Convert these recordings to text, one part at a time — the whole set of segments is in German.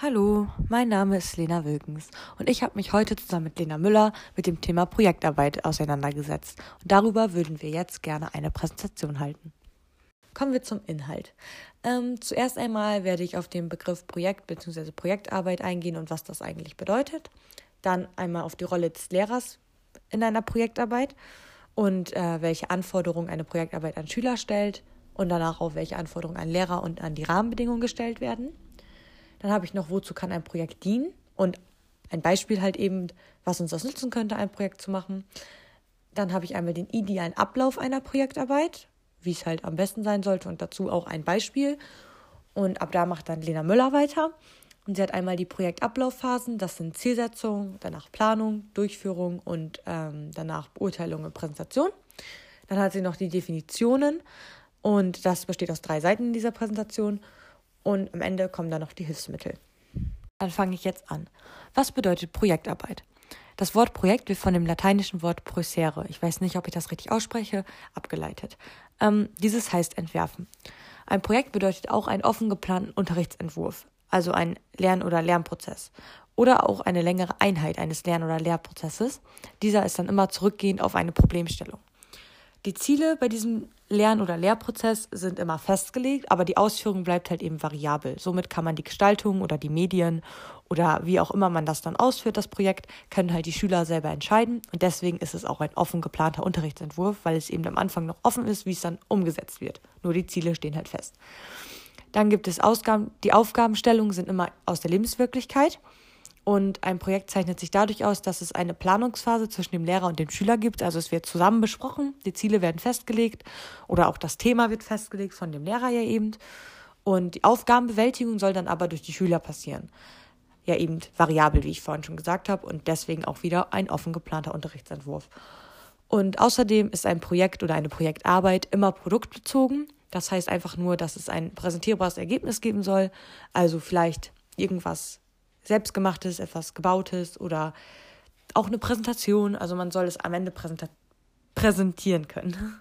Hallo, mein Name ist Lena Wilkens und ich habe mich heute zusammen mit Lena Müller mit dem Thema Projektarbeit auseinandergesetzt und darüber würden wir jetzt gerne eine Präsentation halten. Kommen wir zum Inhalt. Ähm, zuerst einmal werde ich auf den Begriff Projekt bzw. Projektarbeit eingehen und was das eigentlich bedeutet. Dann einmal auf die Rolle des Lehrers in einer Projektarbeit und äh, welche Anforderungen eine Projektarbeit an Schüler stellt und danach auch welche Anforderungen an Lehrer und an die Rahmenbedingungen gestellt werden. Dann habe ich noch, wozu kann ein Projekt dienen? Und ein Beispiel halt eben, was uns das nutzen könnte, ein Projekt zu machen. Dann habe ich einmal den idealen Ablauf einer Projektarbeit, wie es halt am besten sein sollte und dazu auch ein Beispiel. Und ab da macht dann Lena Müller weiter. Und sie hat einmal die Projektablaufphasen, das sind Zielsetzung, danach Planung, Durchführung und ähm, danach Beurteilung und Präsentation. Dann hat sie noch die Definitionen und das besteht aus drei Seiten in dieser Präsentation und am Ende kommen dann noch die Hilfsmittel. Dann fange ich jetzt an. Was bedeutet Projektarbeit? Das Wort Projekt wird von dem lateinischen Wort procere, ich weiß nicht, ob ich das richtig ausspreche, abgeleitet. Ähm, dieses heißt entwerfen. Ein Projekt bedeutet auch einen offen geplanten Unterrichtsentwurf, also ein Lern- oder Lernprozess. Oder auch eine längere Einheit eines Lern- oder Lehrprozesses. Dieser ist dann immer zurückgehend auf eine Problemstellung. Die Ziele bei diesem Lern- oder Lehrprozess sind immer festgelegt, aber die Ausführung bleibt halt eben variabel. Somit kann man die Gestaltung oder die Medien oder wie auch immer man das dann ausführt, das Projekt, können halt die Schüler selber entscheiden. Und deswegen ist es auch ein offen geplanter Unterrichtsentwurf, weil es eben am Anfang noch offen ist, wie es dann umgesetzt wird. Nur die Ziele stehen halt fest. Dann gibt es Ausgaben, die Aufgabenstellungen sind immer aus der Lebenswirklichkeit. Und ein Projekt zeichnet sich dadurch aus, dass es eine Planungsphase zwischen dem Lehrer und dem Schüler gibt. Also es wird zusammen besprochen, die Ziele werden festgelegt oder auch das Thema wird festgelegt von dem Lehrer ja eben. Und die Aufgabenbewältigung soll dann aber durch die Schüler passieren. Ja, eben variabel, wie ich vorhin schon gesagt habe, und deswegen auch wieder ein offen geplanter Unterrichtsentwurf. Und außerdem ist ein Projekt oder eine Projektarbeit immer produktbezogen. Das heißt einfach nur, dass es ein präsentierbares Ergebnis geben soll. Also vielleicht irgendwas selbstgemachtes, etwas gebautes oder auch eine Präsentation. Also man soll es am Ende präsentieren können.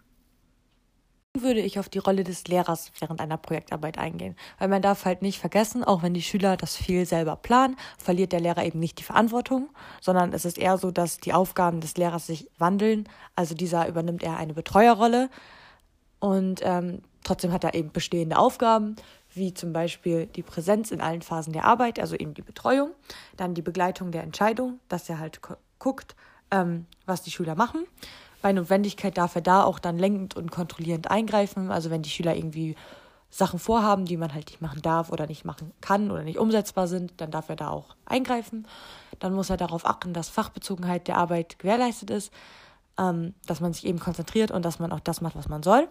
Würde ich auf die Rolle des Lehrers während einer Projektarbeit eingehen, weil man darf halt nicht vergessen, auch wenn die Schüler das viel selber planen, verliert der Lehrer eben nicht die Verantwortung, sondern es ist eher so, dass die Aufgaben des Lehrers sich wandeln. Also dieser übernimmt eher eine Betreuerrolle und ähm, trotzdem hat er eben bestehende Aufgaben wie zum Beispiel die Präsenz in allen Phasen der Arbeit, also eben die Betreuung, dann die Begleitung der Entscheidung, dass er halt guckt, ähm, was die Schüler machen. Bei Notwendigkeit darf er da auch dann lenkend und kontrollierend eingreifen, also wenn die Schüler irgendwie Sachen vorhaben, die man halt nicht machen darf oder nicht machen kann oder nicht umsetzbar sind, dann darf er da auch eingreifen. Dann muss er darauf achten, dass Fachbezogenheit der Arbeit gewährleistet ist, ähm, dass man sich eben konzentriert und dass man auch das macht, was man soll.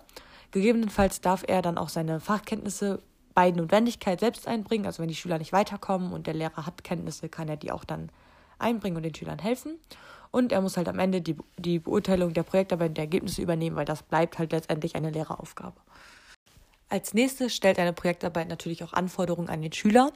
Gegebenenfalls darf er dann auch seine Fachkenntnisse bei Notwendigkeit selbst einbringen. Also wenn die Schüler nicht weiterkommen und der Lehrer hat Kenntnisse, kann er die auch dann einbringen und den Schülern helfen. Und er muss halt am Ende die, die Beurteilung der Projektarbeit und der Ergebnisse übernehmen, weil das bleibt halt letztendlich eine Lehreraufgabe. Als nächstes stellt eine Projektarbeit natürlich auch Anforderungen an den Schüler.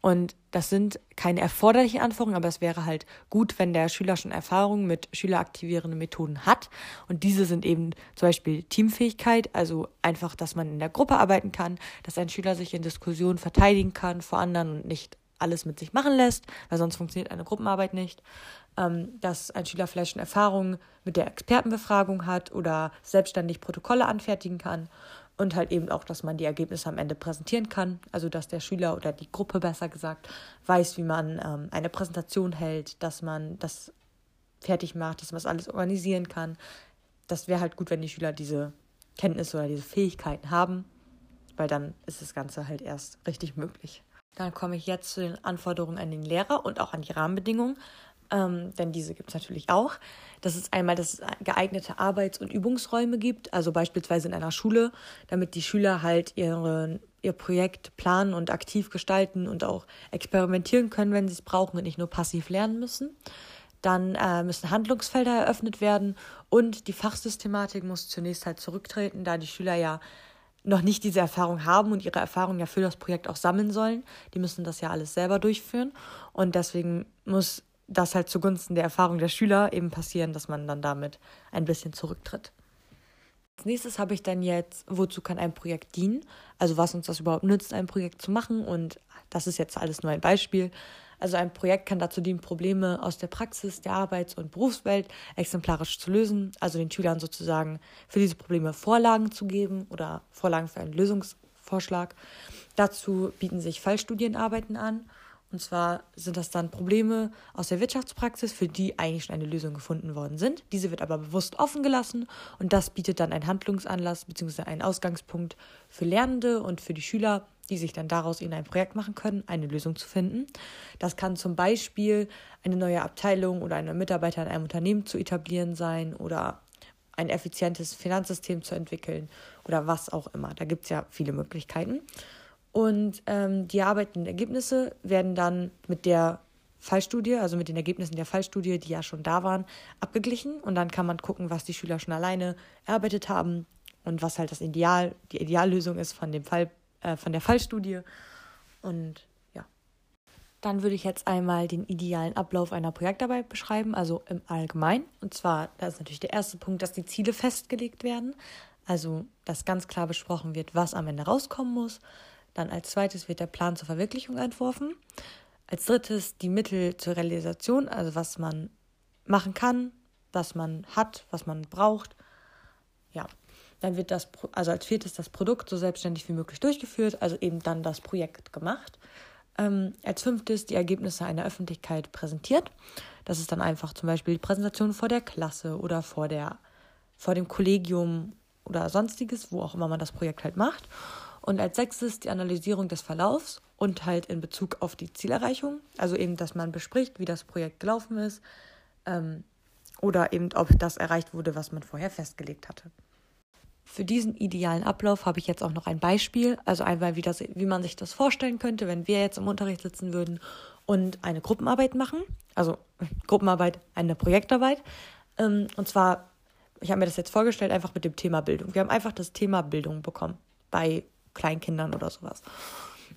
Und das sind keine erforderlichen Anforderungen, aber es wäre halt gut, wenn der Schüler schon Erfahrung mit schüleraktivierenden Methoden hat. Und diese sind eben zum Beispiel Teamfähigkeit, also einfach, dass man in der Gruppe arbeiten kann, dass ein Schüler sich in Diskussionen verteidigen kann vor anderen und nicht alles mit sich machen lässt, weil sonst funktioniert eine Gruppenarbeit nicht. Ähm, dass ein Schüler vielleicht schon Erfahrungen mit der Expertenbefragung hat oder selbstständig Protokolle anfertigen kann und halt eben auch, dass man die Ergebnisse am Ende präsentieren kann. Also dass der Schüler oder die Gruppe besser gesagt weiß, wie man ähm, eine Präsentation hält, dass man das fertig macht, dass man das alles organisieren kann. Das wäre halt gut, wenn die Schüler diese Kenntnisse oder diese Fähigkeiten haben, weil dann ist das Ganze halt erst richtig möglich. Dann komme ich jetzt zu den Anforderungen an den Lehrer und auch an die Rahmenbedingungen ähm, denn diese gibt es natürlich auch. Das ist einmal, dass es geeignete Arbeits- und Übungsräume gibt, also beispielsweise in einer Schule, damit die Schüler halt ihre, ihr Projekt planen und aktiv gestalten und auch experimentieren können, wenn sie es brauchen und nicht nur passiv lernen müssen. Dann äh, müssen Handlungsfelder eröffnet werden und die Fachsystematik muss zunächst halt zurücktreten, da die Schüler ja noch nicht diese Erfahrung haben und ihre Erfahrung ja für das Projekt auch sammeln sollen. Die müssen das ja alles selber durchführen und deswegen muss das halt zugunsten der Erfahrung der Schüler eben passieren, dass man dann damit ein bisschen zurücktritt. Als nächstes habe ich dann jetzt, wozu kann ein Projekt dienen? Also was uns das überhaupt nützt, ein Projekt zu machen. Und das ist jetzt alles nur ein Beispiel. Also ein Projekt kann dazu dienen, Probleme aus der Praxis, der Arbeits- und Berufswelt exemplarisch zu lösen. Also den Schülern sozusagen für diese Probleme Vorlagen zu geben oder Vorlagen für einen Lösungsvorschlag. Dazu bieten sich Fallstudienarbeiten an. Und zwar sind das dann Probleme aus der Wirtschaftspraxis, für die eigentlich schon eine Lösung gefunden worden sind. Diese wird aber bewusst offen gelassen und das bietet dann einen Handlungsanlass bzw. einen Ausgangspunkt für Lernende und für die Schüler, die sich dann daraus in ein Projekt machen können, eine Lösung zu finden. Das kann zum Beispiel eine neue Abteilung oder eine Mitarbeiter in einem Unternehmen zu etablieren sein oder ein effizientes Finanzsystem zu entwickeln oder was auch immer. Da gibt es ja viele Möglichkeiten. Und ähm, die erarbeiteten Ergebnisse werden dann mit der Fallstudie, also mit den Ergebnissen der Fallstudie, die ja schon da waren, abgeglichen. Und dann kann man gucken, was die Schüler schon alleine erarbeitet haben und was halt das Ideal, die Ideallösung ist von dem Fall, äh, von der Fallstudie. Und ja. Dann würde ich jetzt einmal den idealen Ablauf einer Projektarbeit beschreiben, also im Allgemeinen. Und zwar, da ist natürlich der erste Punkt, dass die Ziele festgelegt werden. Also, dass ganz klar besprochen wird, was am Ende rauskommen muss. Dann als zweites wird der Plan zur Verwirklichung entworfen. Als drittes die Mittel zur Realisation, also was man machen kann, was man hat, was man braucht. Ja, dann wird das, also als viertes das Produkt so selbstständig wie möglich durchgeführt, also eben dann das Projekt gemacht. Ähm, als fünftes die Ergebnisse einer Öffentlichkeit präsentiert. Das ist dann einfach zum Beispiel die Präsentation vor der Klasse oder vor, der, vor dem Kollegium oder sonstiges, wo auch immer man das Projekt halt macht. Und als sechstes die Analysierung des Verlaufs und halt in Bezug auf die Zielerreichung. Also eben, dass man bespricht, wie das Projekt gelaufen ist ähm, oder eben, ob das erreicht wurde, was man vorher festgelegt hatte. Für diesen idealen Ablauf habe ich jetzt auch noch ein Beispiel, also einmal, wie, das, wie man sich das vorstellen könnte, wenn wir jetzt im Unterricht sitzen würden und eine Gruppenarbeit machen. Also Gruppenarbeit, eine Projektarbeit. Ähm, und zwar, ich habe mir das jetzt vorgestellt, einfach mit dem Thema Bildung. Wir haben einfach das Thema Bildung bekommen bei Kleinkindern oder sowas.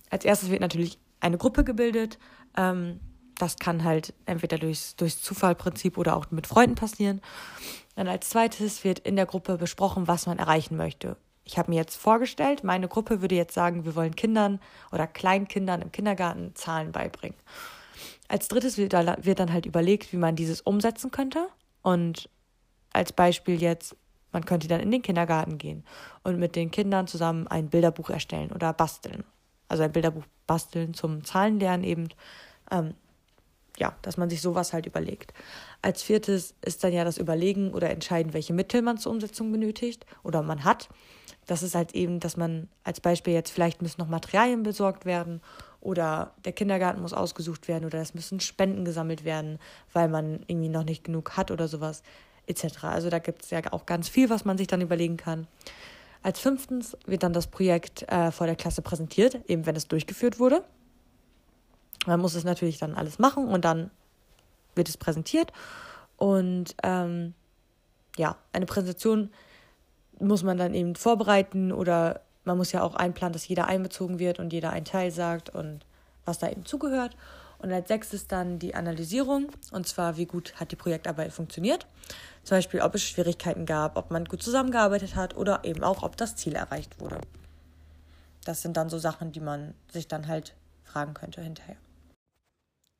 Als erstes wird natürlich eine Gruppe gebildet. Ähm, das kann halt entweder durchs, durchs Zufallprinzip oder auch mit Freunden passieren. Dann als zweites wird in der Gruppe besprochen, was man erreichen möchte. Ich habe mir jetzt vorgestellt, meine Gruppe würde jetzt sagen, wir wollen Kindern oder Kleinkindern im Kindergarten Zahlen beibringen. Als drittes wird, wird dann halt überlegt, wie man dieses umsetzen könnte. Und als Beispiel jetzt, man könnte dann in den Kindergarten gehen und mit den Kindern zusammen ein Bilderbuch erstellen oder basteln. Also ein Bilderbuch basteln zum Zahlenlernen eben. Ähm, ja, dass man sich sowas halt überlegt. Als viertes ist dann ja das Überlegen oder entscheiden, welche Mittel man zur Umsetzung benötigt oder man hat. Das ist halt eben, dass man als Beispiel jetzt vielleicht müssen noch Materialien besorgt werden oder der Kindergarten muss ausgesucht werden oder es müssen Spenden gesammelt werden, weil man irgendwie noch nicht genug hat oder sowas etc. Also da gibt es ja auch ganz viel, was man sich dann überlegen kann. Als fünftens wird dann das Projekt äh, vor der Klasse präsentiert, eben wenn es durchgeführt wurde. Man muss es natürlich dann alles machen und dann wird es präsentiert. Und ähm, ja, eine Präsentation muss man dann eben vorbereiten oder man muss ja auch einplanen, dass jeder einbezogen wird und jeder einen Teil sagt und was da eben zugehört. Und als sechstes dann die Analysierung, und zwar, wie gut hat die Projektarbeit funktioniert. Zum Beispiel, ob es Schwierigkeiten gab, ob man gut zusammengearbeitet hat oder eben auch, ob das Ziel erreicht wurde. Das sind dann so Sachen, die man sich dann halt fragen könnte hinterher.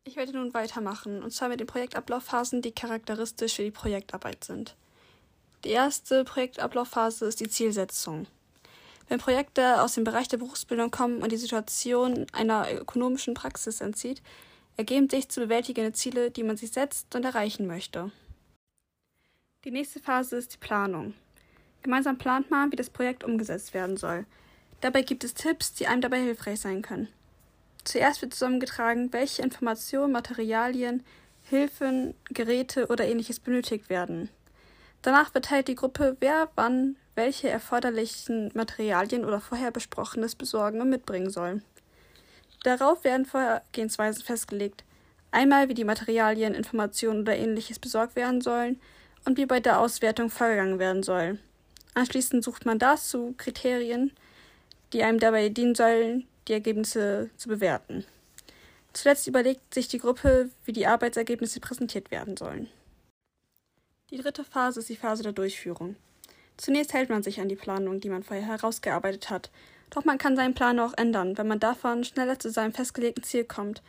Ich werde nun weitermachen, und zwar mit den Projektablaufphasen, die charakteristisch für die Projektarbeit sind. Die erste Projektablaufphase ist die Zielsetzung. Wenn Projekte aus dem Bereich der Berufsbildung kommen und die Situation einer ökonomischen Praxis entzieht, ergeben sich zu bewältigende Ziele, die man sich setzt und erreichen möchte. Die nächste Phase ist die Planung. Gemeinsam plant man, wie das Projekt umgesetzt werden soll. Dabei gibt es Tipps, die einem dabei hilfreich sein können. Zuerst wird zusammengetragen, welche Informationen, Materialien, Hilfen, Geräte oder ähnliches benötigt werden. Danach verteilt die Gruppe, wer wann welche erforderlichen Materialien oder vorher besprochenes besorgen und mitbringen soll. Darauf werden Vorgehensweisen festgelegt. Einmal, wie die Materialien, Informationen oder ähnliches besorgt werden sollen und wie bei der Auswertung vorgegangen werden soll. Anschließend sucht man dazu Kriterien, die einem dabei dienen sollen, die Ergebnisse zu bewerten. Zuletzt überlegt sich die Gruppe, wie die Arbeitsergebnisse präsentiert werden sollen. Die dritte Phase ist die Phase der Durchführung. Zunächst hält man sich an die Planung, die man vorher herausgearbeitet hat, doch man kann seinen Plan auch ändern, wenn man davon schneller zu seinem festgelegten Ziel kommt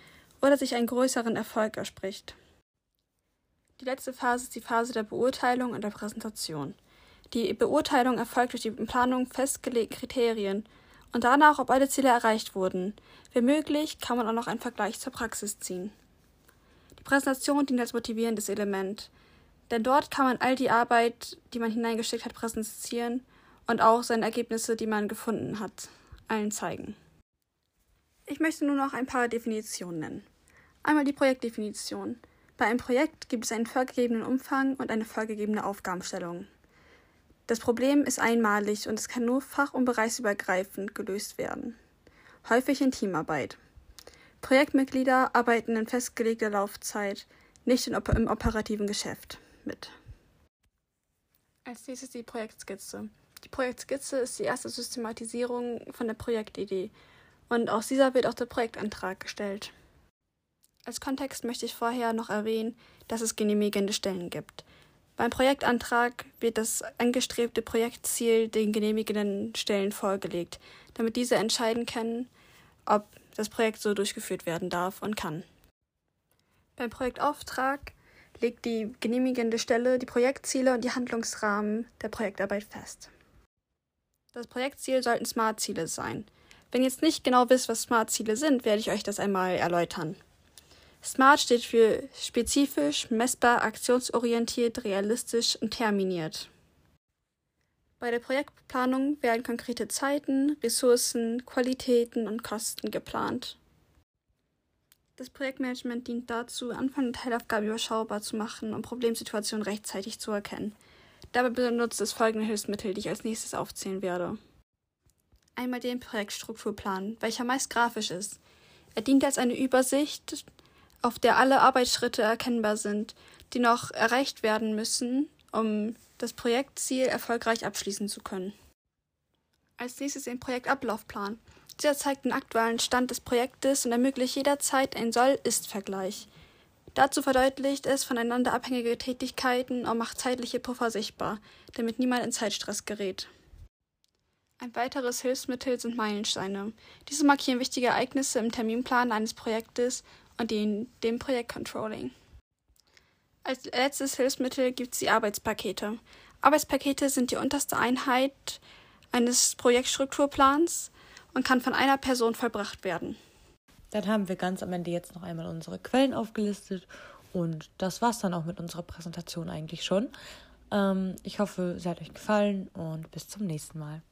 oder sich einen größeren Erfolg erspricht. Die letzte Phase ist die Phase der Beurteilung und der Präsentation. Die Beurteilung erfolgt durch die Planung festgelegten Kriterien und danach, ob alle Ziele erreicht wurden. Wenn möglich, kann man auch noch einen Vergleich zur Praxis ziehen. Die Präsentation dient als motivierendes Element, denn dort kann man all die Arbeit, die man hineingesteckt hat, präsentieren und auch seine Ergebnisse, die man gefunden hat, allen zeigen. Ich möchte nur noch ein paar Definitionen nennen. Einmal die Projektdefinition. Bei einem Projekt gibt es einen vorgegebenen Umfang und eine vorgegebene Aufgabenstellung. Das Problem ist einmalig und es kann nur fach- und bereichsübergreifend gelöst werden. Häufig in Teamarbeit. Projektmitglieder arbeiten in festgelegter Laufzeit, nicht im operativen Geschäft mit. Als nächstes die Projektskizze. Die Projektskizze ist die erste Systematisierung von der Projektidee und aus dieser wird auch der Projektantrag gestellt. Als Kontext möchte ich vorher noch erwähnen, dass es genehmigende Stellen gibt. Beim Projektantrag wird das angestrebte Projektziel den genehmigenden Stellen vorgelegt, damit diese entscheiden können, ob das Projekt so durchgeführt werden darf und kann. Beim Projektauftrag legt die genehmigende Stelle die Projektziele und die Handlungsrahmen der Projektarbeit fest. Das Projektziel sollten Smart-Ziele sein. Wenn ihr jetzt nicht genau wisst, was Smart-Ziele sind, werde ich euch das einmal erläutern. SMART steht für spezifisch, messbar, aktionsorientiert, realistisch und terminiert. Bei der Projektplanung werden konkrete Zeiten, Ressourcen, Qualitäten und Kosten geplant. Das Projektmanagement dient dazu, Anfang und Teilaufgaben überschaubar zu machen und Problemsituationen rechtzeitig zu erkennen. Dabei benutzt es folgende Hilfsmittel, die ich als nächstes aufzählen werde. Einmal den Projektstrukturplan, welcher meist grafisch ist. Er dient als eine Übersicht auf der alle Arbeitsschritte erkennbar sind, die noch erreicht werden müssen, um das Projektziel erfolgreich abschließen zu können. Als nächstes den Projektablaufplan. Dieser zeigt den aktuellen Stand des Projektes und ermöglicht jederzeit einen Soll-Ist-Vergleich. Dazu verdeutlicht es voneinander abhängige Tätigkeiten und macht zeitliche Puffer sichtbar, damit niemand in Zeitstress gerät. Ein weiteres Hilfsmittel sind Meilensteine. Diese markieren wichtige Ereignisse im Terminplan eines Projektes und den, dem Projektcontrolling. Als letztes Hilfsmittel gibt es die Arbeitspakete. Arbeitspakete sind die unterste Einheit eines Projektstrukturplans und kann von einer Person vollbracht werden. Dann haben wir ganz am Ende jetzt noch einmal unsere Quellen aufgelistet und das war's dann auch mit unserer Präsentation eigentlich schon. Ähm, ich hoffe, sie hat euch gefallen und bis zum nächsten Mal.